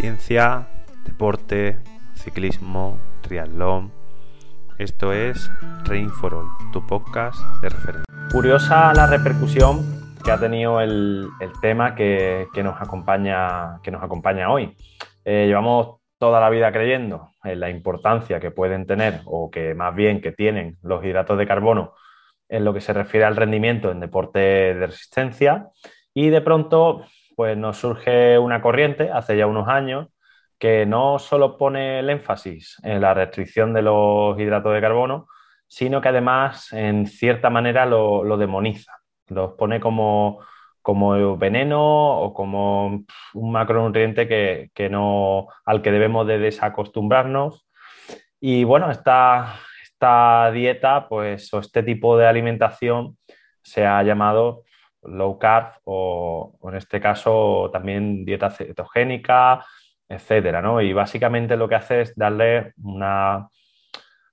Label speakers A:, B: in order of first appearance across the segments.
A: ciencia, deporte, ciclismo, triatlón. Esto es Rain for All, tu podcast de referencia. Curiosa la repercusión que ha tenido el, tema que, nos acompaña, que nos acompaña hoy. Eh, llevamos toda la vida creyendo en la importancia que pueden tener o que más bien que tienen los hidratos de carbono en lo que se refiere al rendimiento en deporte de resistencia y de pronto pues nos surge una corriente hace ya unos años que no solo pone el énfasis en la restricción de los hidratos de carbono, sino que además en cierta manera lo, demoniza, los pone como, como, veneno o como un macronutriente que, no, al que debemos de desacostumbrarnos. Y bueno, esta, esta dieta pues, o este tipo de alimentación se ha llamado low carb o, en este caso también dieta cetogénica, etcétera, ¿no? Y básicamente lo que hace es darle una,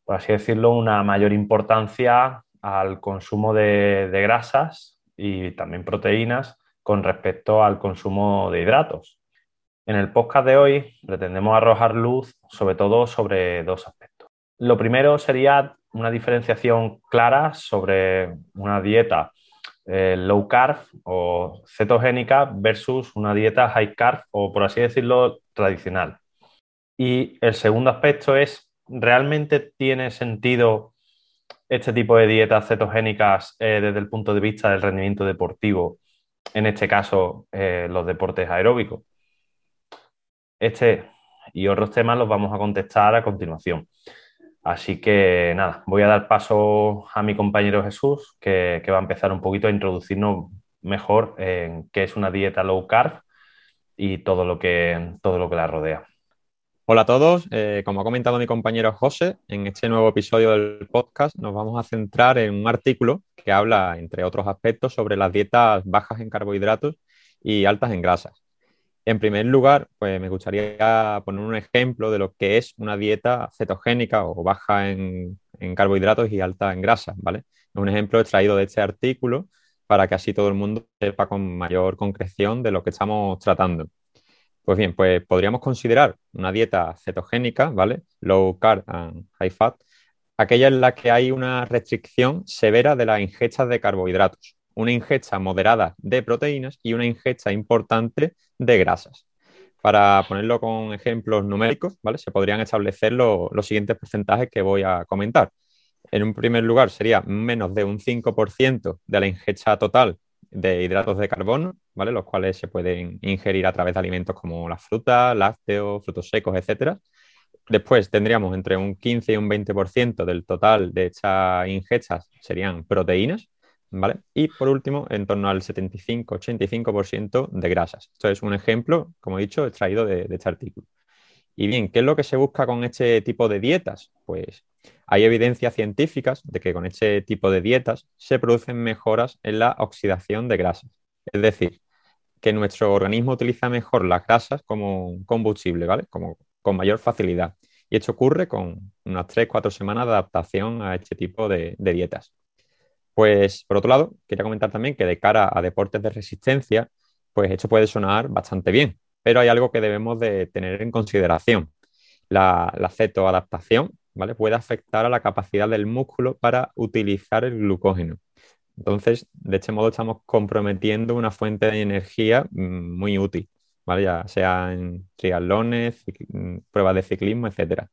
A: por así decirlo, una mayor importancia al consumo de, grasas y también proteínas con respecto al consumo de hidratos. En el podcast de hoy pretendemos arrojar luz sobre todo sobre dos aspectos. Lo primero sería una diferenciación clara sobre una dieta eh, low carb o cetogénica versus una dieta high carb o por así decirlo tradicional. Y el segundo aspecto es, ¿realmente tiene sentido este tipo de dietas cetogénicas eh, desde el punto de vista del rendimiento deportivo, en este caso eh, los deportes aeróbicos? Este y otros temas los vamos a contestar a continuación. Así que nada, voy a dar paso a mi compañero Jesús, que, va a empezar un poquito a introducirnos mejor en qué es una dieta low carb y todo lo que, todo lo que la rodea.
B: Hola a todos, eh, como ha comentado mi compañero José, en este nuevo episodio del podcast nos vamos a centrar en un artículo que habla, entre otros aspectos, sobre las dietas bajas en carbohidratos y altas en grasas. En primer lugar, pues me gustaría poner un ejemplo de lo que es una dieta cetogénica o baja en, carbohidratos y alta en grasas, ¿vale? Un ejemplo extraído de este artículo para que así todo el mundo sepa con mayor concreción de lo que estamos tratando. Pues bien, pues podríamos considerar una dieta cetogénica, ¿vale? Low carb and high fat, aquella en la que hay una restricción severa de las ingestas de carbohidratos una ingesta moderada de proteínas y una ingesta importante de grasas. Para ponerlo con ejemplos numéricos, ¿vale? se podrían establecer los siguientes porcentajes que voy a comentar. En un primer lugar sería menos de un 5% de la ingesta total de hidratos de carbono, ¿vale? los cuales se pueden ingerir a través de alimentos como las frutas, lácteos, frutos secos, etc. Después tendríamos entre un 15 y un 20% del total de estas ingestas serían proteínas, y por último, en torno al 75-85% de grasas. Esto es un ejemplo, como he dicho, extraído de, este artículo. Y bien, ¿qué es lo que se busca con este tipo de dietas? Pues hay evidencias científicas de que con este tipo de dietas se producen mejoras en la oxidación de grasas. Es decir, que nuestro organismo utiliza mejor las grasas como combustible, ¿vale? Como, con mayor facilidad. Y esto ocurre con unas 3-4 semanas de adaptación a este tipo de dietas. Pues por otro lado, quería comentar también que de cara a deportes de resistencia, pues esto puede sonar bastante bien, pero hay algo que debemos de tener en consideración. La, cetoadaptación ¿vale? puede afectar a la capacidad del músculo para utilizar el glucógeno. Entonces, de este modo estamos comprometiendo una fuente de energía mm, muy útil, ¿vale? ya sea en triatlones, mm, pruebas de ciclismo, etc.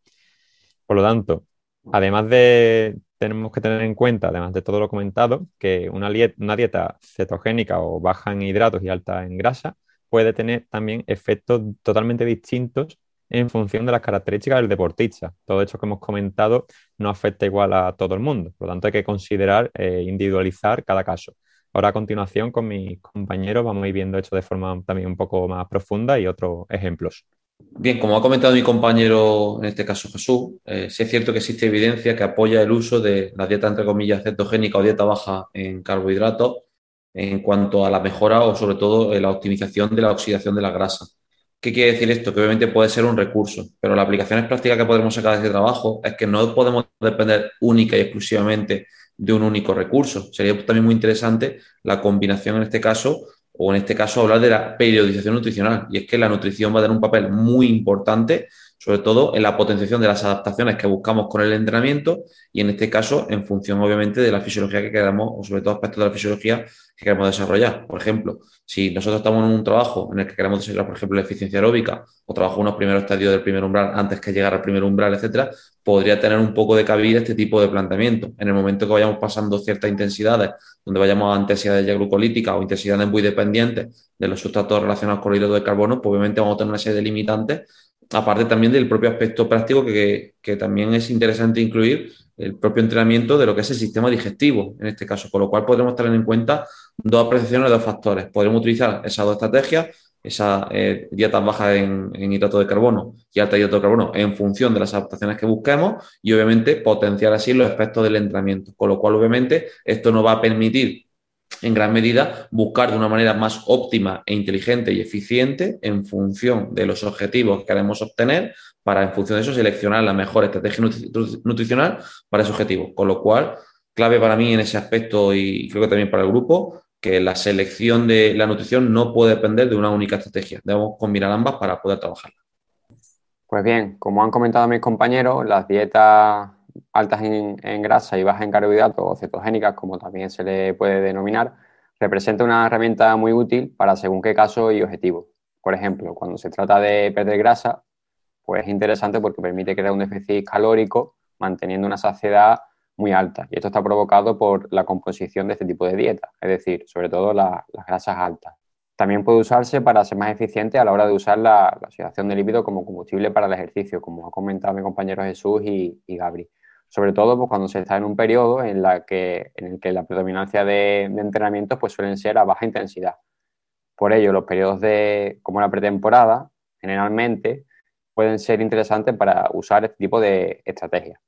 B: Por lo tanto, además de tenemos que tener en cuenta, además de todo lo comentado, que una, dieta cetogénica o baja en hidratos y alta en grasa puede tener también efectos totalmente distintos en función de las características del deportista. Todo esto que hemos comentado no afecta igual a todo el mundo, por lo tanto hay que considerar e individualizar cada caso. Ahora a continuación con mis compañeros vamos a ir viendo esto de forma también un poco más profunda y otros ejemplos.
C: Bien, como ha comentado mi compañero, en este caso Jesús, eh, sí es cierto que existe evidencia que apoya el uso de la dieta, entre comillas, cetogénica o dieta baja en carbohidratos en cuanto a la mejora o sobre todo la optimización de la oxidación de la grasa. ¿Qué quiere decir esto? Que obviamente puede ser un recurso, pero las aplicaciones prácticas que podemos sacar de este trabajo es que no podemos depender única y exclusivamente de un único recurso. Sería también muy interesante la combinación en este caso o en este caso hablar de la periodización nutricional. Y es que la nutrición va a tener un papel muy importante, sobre todo en la potenciación de las adaptaciones que buscamos con el entrenamiento y en este caso en función obviamente de la fisiología que queramos o sobre todo aspectos de la fisiología que queremos desarrollar. Por ejemplo, si nosotros estamos en un trabajo en el que queremos desarrollar, por ejemplo, la eficiencia aeróbica o trabajo unos primeros estadios del primer umbral antes que llegar al primer umbral, etcétera, podría tener un poco de cabida este tipo de planteamiento. En el momento que vayamos pasando ciertas intensidades, donde vayamos a intensidades ya glucolíticas o intensidades muy dependientes de los sustratos relacionados con el hidrógeno de carbono, pues obviamente vamos a tener una serie de limitantes, aparte también del propio aspecto práctico que, que también es interesante incluir el propio entrenamiento de lo que es el sistema digestivo, en este caso, con lo cual podremos tener en cuenta dos apreciaciones dos factores. Podremos utilizar esas dos estrategias, esa eh, dieta baja en, hidrato de carbono y alta hidrato de carbono en función de las adaptaciones que busquemos y obviamente potenciar así los efectos del entrenamiento. Con lo cual, obviamente, esto nos va a permitir en gran medida buscar de una manera más óptima e inteligente y eficiente en función de los objetivos que queremos obtener para en función de eso seleccionar la mejor estrategia nutricional para ese objetivo. Con lo cual, clave para mí en ese aspecto y creo que también para el grupo, que la selección de la nutrición no puede depender de una única estrategia. Debemos combinar ambas para poder trabajarla.
D: Pues bien, como han comentado mis compañeros, las dietas altas en, grasa y bajas en carbohidratos o cetogénicas, como también se le puede denominar, representan una herramienta muy útil para según qué caso y objetivo. Por ejemplo, cuando se trata de perder grasa, pues es interesante porque permite crear un déficit calórico manteniendo una saciedad muy alta. Y esto está provocado por la composición de este tipo de dieta, es decir, sobre todo las grasas altas. También puede usarse para ser más eficiente a la hora de usar la, la oxidación de lípido como combustible para el ejercicio, como ha comentado mi compañero Jesús y, y. Sobre todo pues, cuando se está en un periodo en, la que, en el que la predominancia de, entrenamientos pues, suelen ser a baja intensidad. Por ello, los periodos de, como la pretemporada, generalmente pueden ser interesantes para usar este tipo de estrategias.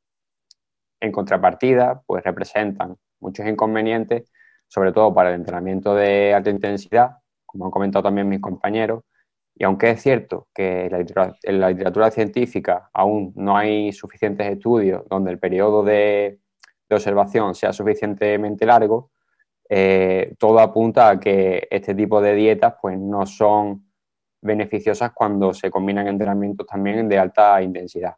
D: En contrapartida, pues representan muchos inconvenientes, sobre todo para el entrenamiento de alta intensidad, como han comentado también mis compañeros, y aunque es cierto que en la literatura científica aún no hay suficientes estudios donde el periodo de, observación sea suficientemente largo, eh, todo apunta a que este tipo de dietas pues, no son beneficiosas cuando se combinan entrenamientos también de alta intensidad.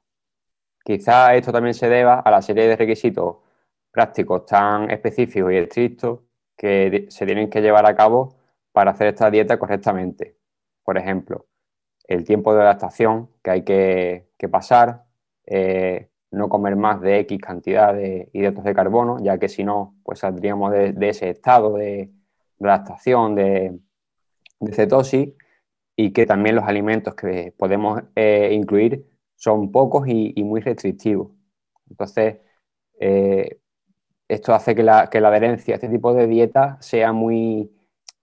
D: Quizá esto también se deba a la serie de requisitos prácticos tan específicos y estrictos que se tienen que llevar a cabo para hacer esta dieta correctamente. Por ejemplo, el tiempo de adaptación que hay que, pasar, eh, no comer más de X cantidad de hidratos de carbono, ya que si no, pues saldríamos de, ese estado de, adaptación, de, cetosis, y que también los alimentos que podemos eh, incluir son pocos y, muy restrictivos. Entonces, eh, esto hace que la, adherencia a este tipo de dieta sea muy,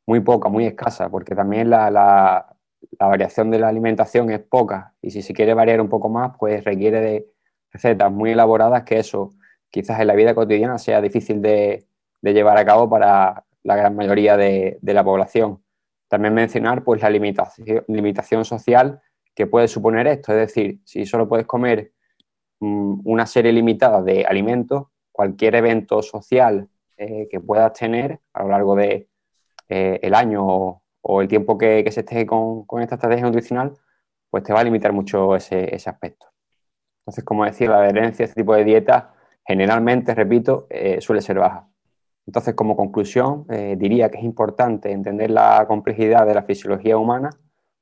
D: muy poca, muy escasa, porque también la, variación de la alimentación es poca y si se quiere variar un poco más, pues requiere de recetas muy elaboradas que eso quizás en la vida cotidiana sea difícil de, llevar a cabo para la gran mayoría de, la población. También mencionar pues la limitación, limitación social que puede suponer esto. Es decir, si solo puedes comer mm, una serie limitada de alimentos, cualquier evento social eh, que puedas tener a lo largo de eh, el año o, el tiempo que, se esté con, esta estrategia nutricional, pues te va a limitar mucho ese, aspecto. Entonces, como decía, la adherencia a este tipo de dieta generalmente, repito, eh, suele ser baja. Entonces, como conclusión, diría que es importante entender la complejidad de la fisiología humana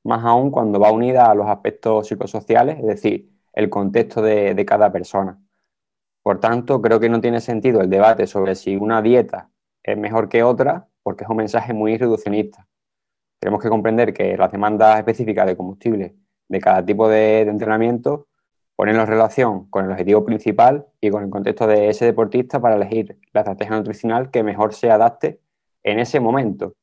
D: más aún cuando va unida a los aspectos psicosociales, es decir, el contexto de, cada persona. Por tanto, creo que no tiene sentido el debate sobre si una dieta es mejor que otra, porque es un mensaje muy reduccionista. Tenemos que comprender que las demandas específicas de combustible de cada tipo de, entrenamiento ponen en relación con el objetivo principal y con el contexto de ese deportista para elegir la estrategia nutricional que mejor se adapte en ese momento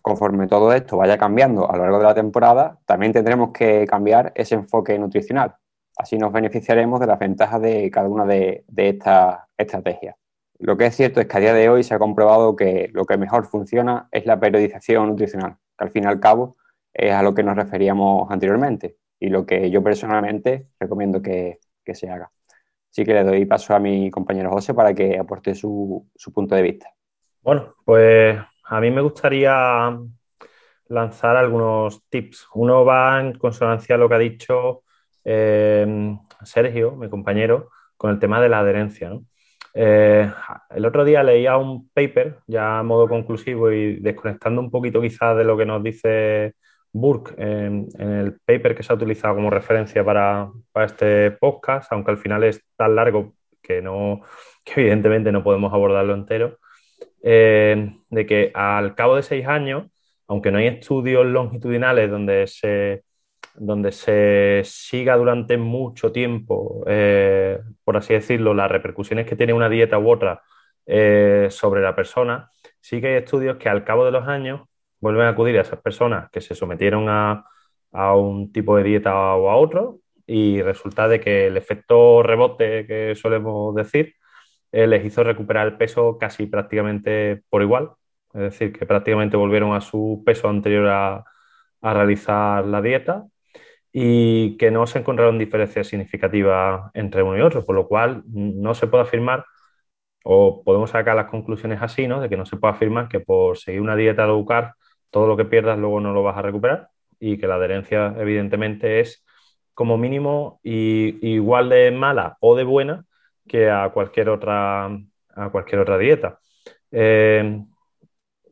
D: conforme todo esto vaya cambiando a lo largo de la temporada, también tendremos que cambiar ese enfoque nutricional. Así nos beneficiaremos de las ventajas de cada una de, estas estrategias. Lo que es cierto es que a día de hoy se ha comprobado que lo que mejor funciona es la periodización nutricional, que al fin y al cabo es a lo que nos referíamos anteriormente y lo que yo personalmente recomiendo que, se haga. Así que le doy paso a mi compañero José para que aporte su punto de vista.
A: Bueno, pues a mí me gustaría lanzar algunos tips. Uno va en consonancia a lo que ha dicho eh, Sergio, mi compañero, con el tema de la adherencia. Eh, el otro día leía un paper, ya a modo conclusivo y desconectando un poquito quizás de lo que nos dice Burke en, el paper que se ha utilizado como referencia para, este podcast, aunque al final es tan largo que, no, que evidentemente no podemos abordarlo entero, eh, de que al cabo de seis años, aunque no hay estudios longitudinales donde se donde se siga durante mucho tiempo, eh, por así decirlo, las repercusiones que tiene una dieta u otra eh, sobre la persona, sí que hay estudios que al cabo de los años vuelven a acudir a esas personas que se sometieron a, un tipo de dieta o a otro y resulta de que el efecto rebote que solemos decir eh, les hizo recuperar el peso casi prácticamente por igual, es decir, que prácticamente volvieron a su peso anterior a realizar la dieta y que no se encontraron diferencias significativas entre uno y otro, por lo cual no se puede afirmar, o podemos sacar las conclusiones así, ¿no? De que no se puede afirmar que por seguir una dieta low carb, todo lo que pierdas luego no lo vas a recuperar y que la adherencia evidentemente es como mínimo igual de mala o de buena que a cualquier otra, a cualquier otra dieta. Eh,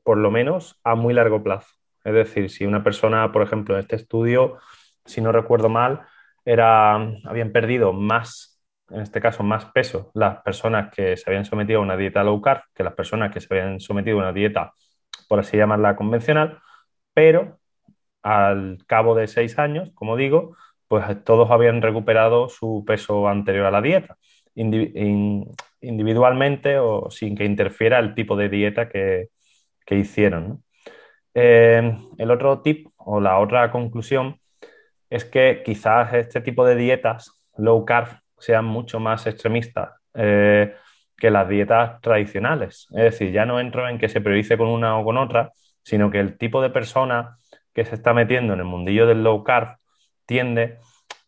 A: por lo menos a muy largo plazo. Es decir, si una persona, por ejemplo, en este estudio si no recuerdo mal, habían perdido más, en este caso, más peso las personas que se habían sometido a una dieta low carb que las personas que se habían sometido a una dieta, por así llamarla, convencional, pero al cabo de seis años, como digo, pues todos habían recuperado su peso anterior a la dieta, individualmente o sin que interfiera el tipo de dieta que, hicieron. Eh, el otro tip o la otra conclusión es que quizás este tipo de dietas low carb sean mucho más extremistas eh, que las dietas tradicionales. Es decir, ya no entro en que se priorice con una o con otra, sino que el tipo de persona que se está metiendo en el mundillo del low carb tiende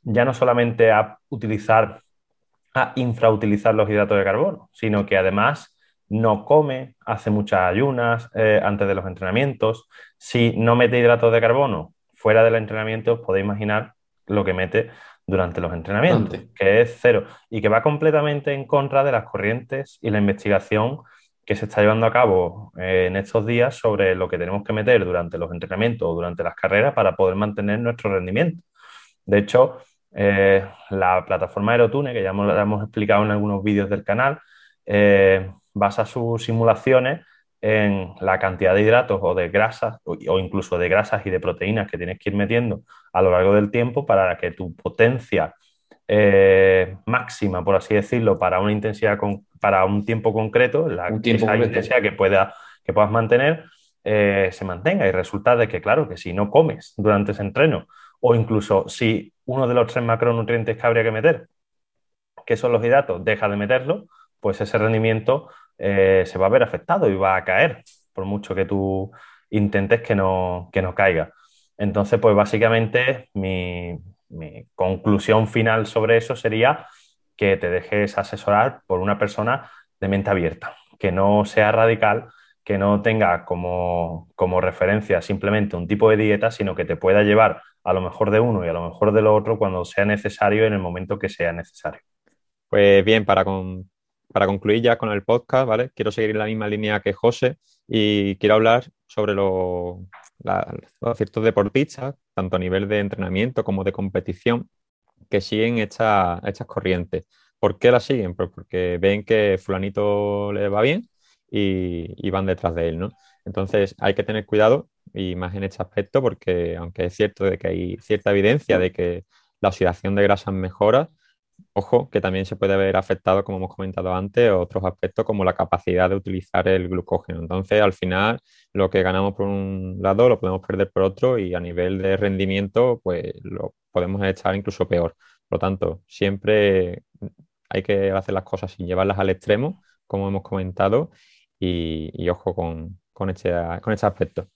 A: ya no solamente a utilizar, a infrautilizar los hidratos de carbono, sino que además no come, hace muchas ayunas eh, antes de los entrenamientos. Si no mete hidratos de carbono, fuera del entrenamiento os podéis imaginar lo que mete durante los entrenamientos, que es cero, y que va completamente en contra de las corrientes y la investigación que se está llevando a cabo eh, en estos días sobre lo que tenemos que meter durante los entrenamientos o durante las carreras para poder mantener nuestro rendimiento. De hecho, eh, la plataforma Aerotune, que ya hemos, hemos explicado en algunos vídeos del canal, eh, basa sus simulaciones en la cantidad de hidratos o de grasas o, incluso de grasas y de proteínas que tienes que ir metiendo a lo largo del tiempo para que tu potencia eh, máxima, por así decirlo, para una intensidad para un tiempo concreto, la intensidad que, pueda, que puedas mantener, eh, se mantenga. Y resulta de que, claro, que si no comes durante ese entreno, o incluso si uno de los tres macronutrientes que habría que meter, que son los hidratos, deja de meterlo, pues ese rendimiento eh, se va a ver afectado y va a caer, por mucho que tú intentes que no, que no caiga. Entonces, pues básicamente mi, conclusión final sobre eso sería que te dejes asesorar por una persona de mente abierta, que no sea radical, que no tenga como, como, referencia simplemente un tipo de dieta, sino que te pueda llevar a lo mejor de uno y a lo mejor de lo otro cuando sea necesario en el momento que sea necesario.
B: Pues bien, para, para concluir ya con el podcast, ¿vale? Quiero seguir en la misma línea que José y quiero hablar sobre los ciertos deportistas, tanto a nivel de entrenamiento como de competición, que siguen estas corrientes. ¿Por qué las siguen? Pues porque ven que fulanito le va bien y, van detrás de él, ¿no? Entonces hay que tener cuidado y más en este aspecto porque aunque es cierto de que hay cierta evidencia de que la oxidación de grasas mejora, Ojo, que también se puede ver afectado, como hemos comentado antes, otros aspectos como la capacidad de utilizar el glucógeno. Entonces, al final, lo que ganamos por un lado lo podemos perder por otro y a nivel de rendimiento, pues lo podemos echar incluso peor. Por lo tanto, siempre hay que hacer las cosas sin llevarlas al extremo, como hemos comentado, y, ojo con, con, este, con este aspecto.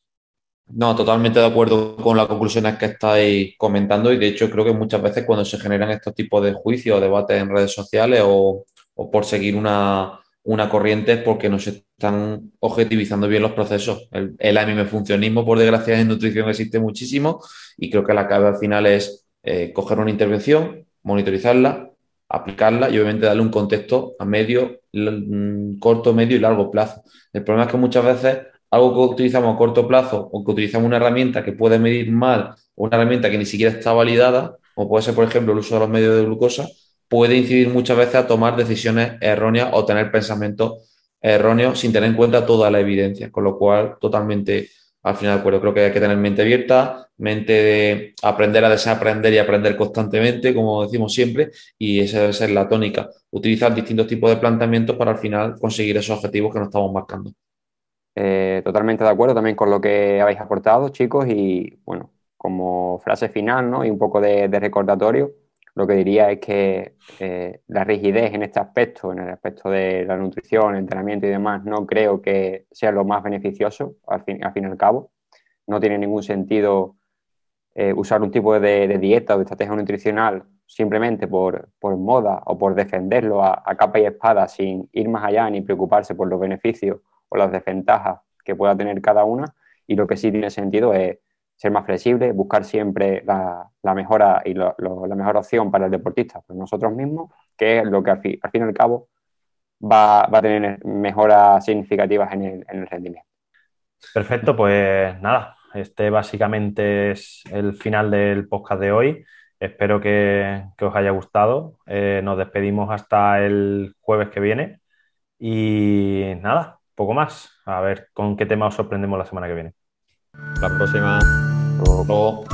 C: No, totalmente de acuerdo con las conclusiones que estáis comentando y de hecho creo que muchas veces cuando se generan estos tipos de juicios o debates en redes sociales o, por seguir una, una corriente es porque no se están objetivizando bien los procesos. El, el funcionismo, por desgracia, en nutrición existe muchísimo y creo que la clave al final es eh, coger una intervención, monitorizarla, aplicarla y obviamente darle un contexto a medio, mm, corto, medio y largo plazo. El problema es que muchas veces algo que utilizamos a corto plazo o que utilizamos una herramienta que puede medir mal una herramienta que ni siquiera está validada, como puede ser, por ejemplo, el uso de los medios de glucosa, puede incidir muchas veces a tomar decisiones erróneas o tener pensamientos erróneos sin tener en cuenta toda la evidencia, con lo cual totalmente al final de acuerdo. Creo que hay que tener mente abierta, mente de aprender a desaprender y aprender constantemente, como decimos siempre, y esa debe ser la tónica. Utilizar distintos tipos de planteamientos para al final conseguir esos objetivos que nos estamos marcando.
D: Eh, totalmente de acuerdo también con lo que habéis aportado, chicos, y bueno, como frase final ¿no? y un poco de recordatorio, lo que diría es que eh, la rigidez en este aspecto, en el aspecto de la nutrición, entrenamiento y demás, no creo que sea lo más beneficioso al fin, y al cabo. No tiene ningún sentido eh, usar un tipo de, dieta o de estrategia nutricional simplemente por, moda o por defenderlo a, capa y espada sin ir más allá ni preocuparse por los beneficios o las desventajas que pueda tener cada una. Y lo que sí tiene sentido es ser más flexible, buscar siempre la, mejora y la mejor opción para el deportista, por nosotros mismos, que es lo que al fin, y al cabo va, a tener mejoras significativas en el, rendimiento.
A: Perfecto, pues nada, este básicamente es el final del podcast de hoy. Espero que, os haya gustado. Eh, nos despedimos hasta el jueves que viene. Y nada, poco más. A ver con qué tema os sorprendemos la semana que viene.
B: La próxima.
C: Luego.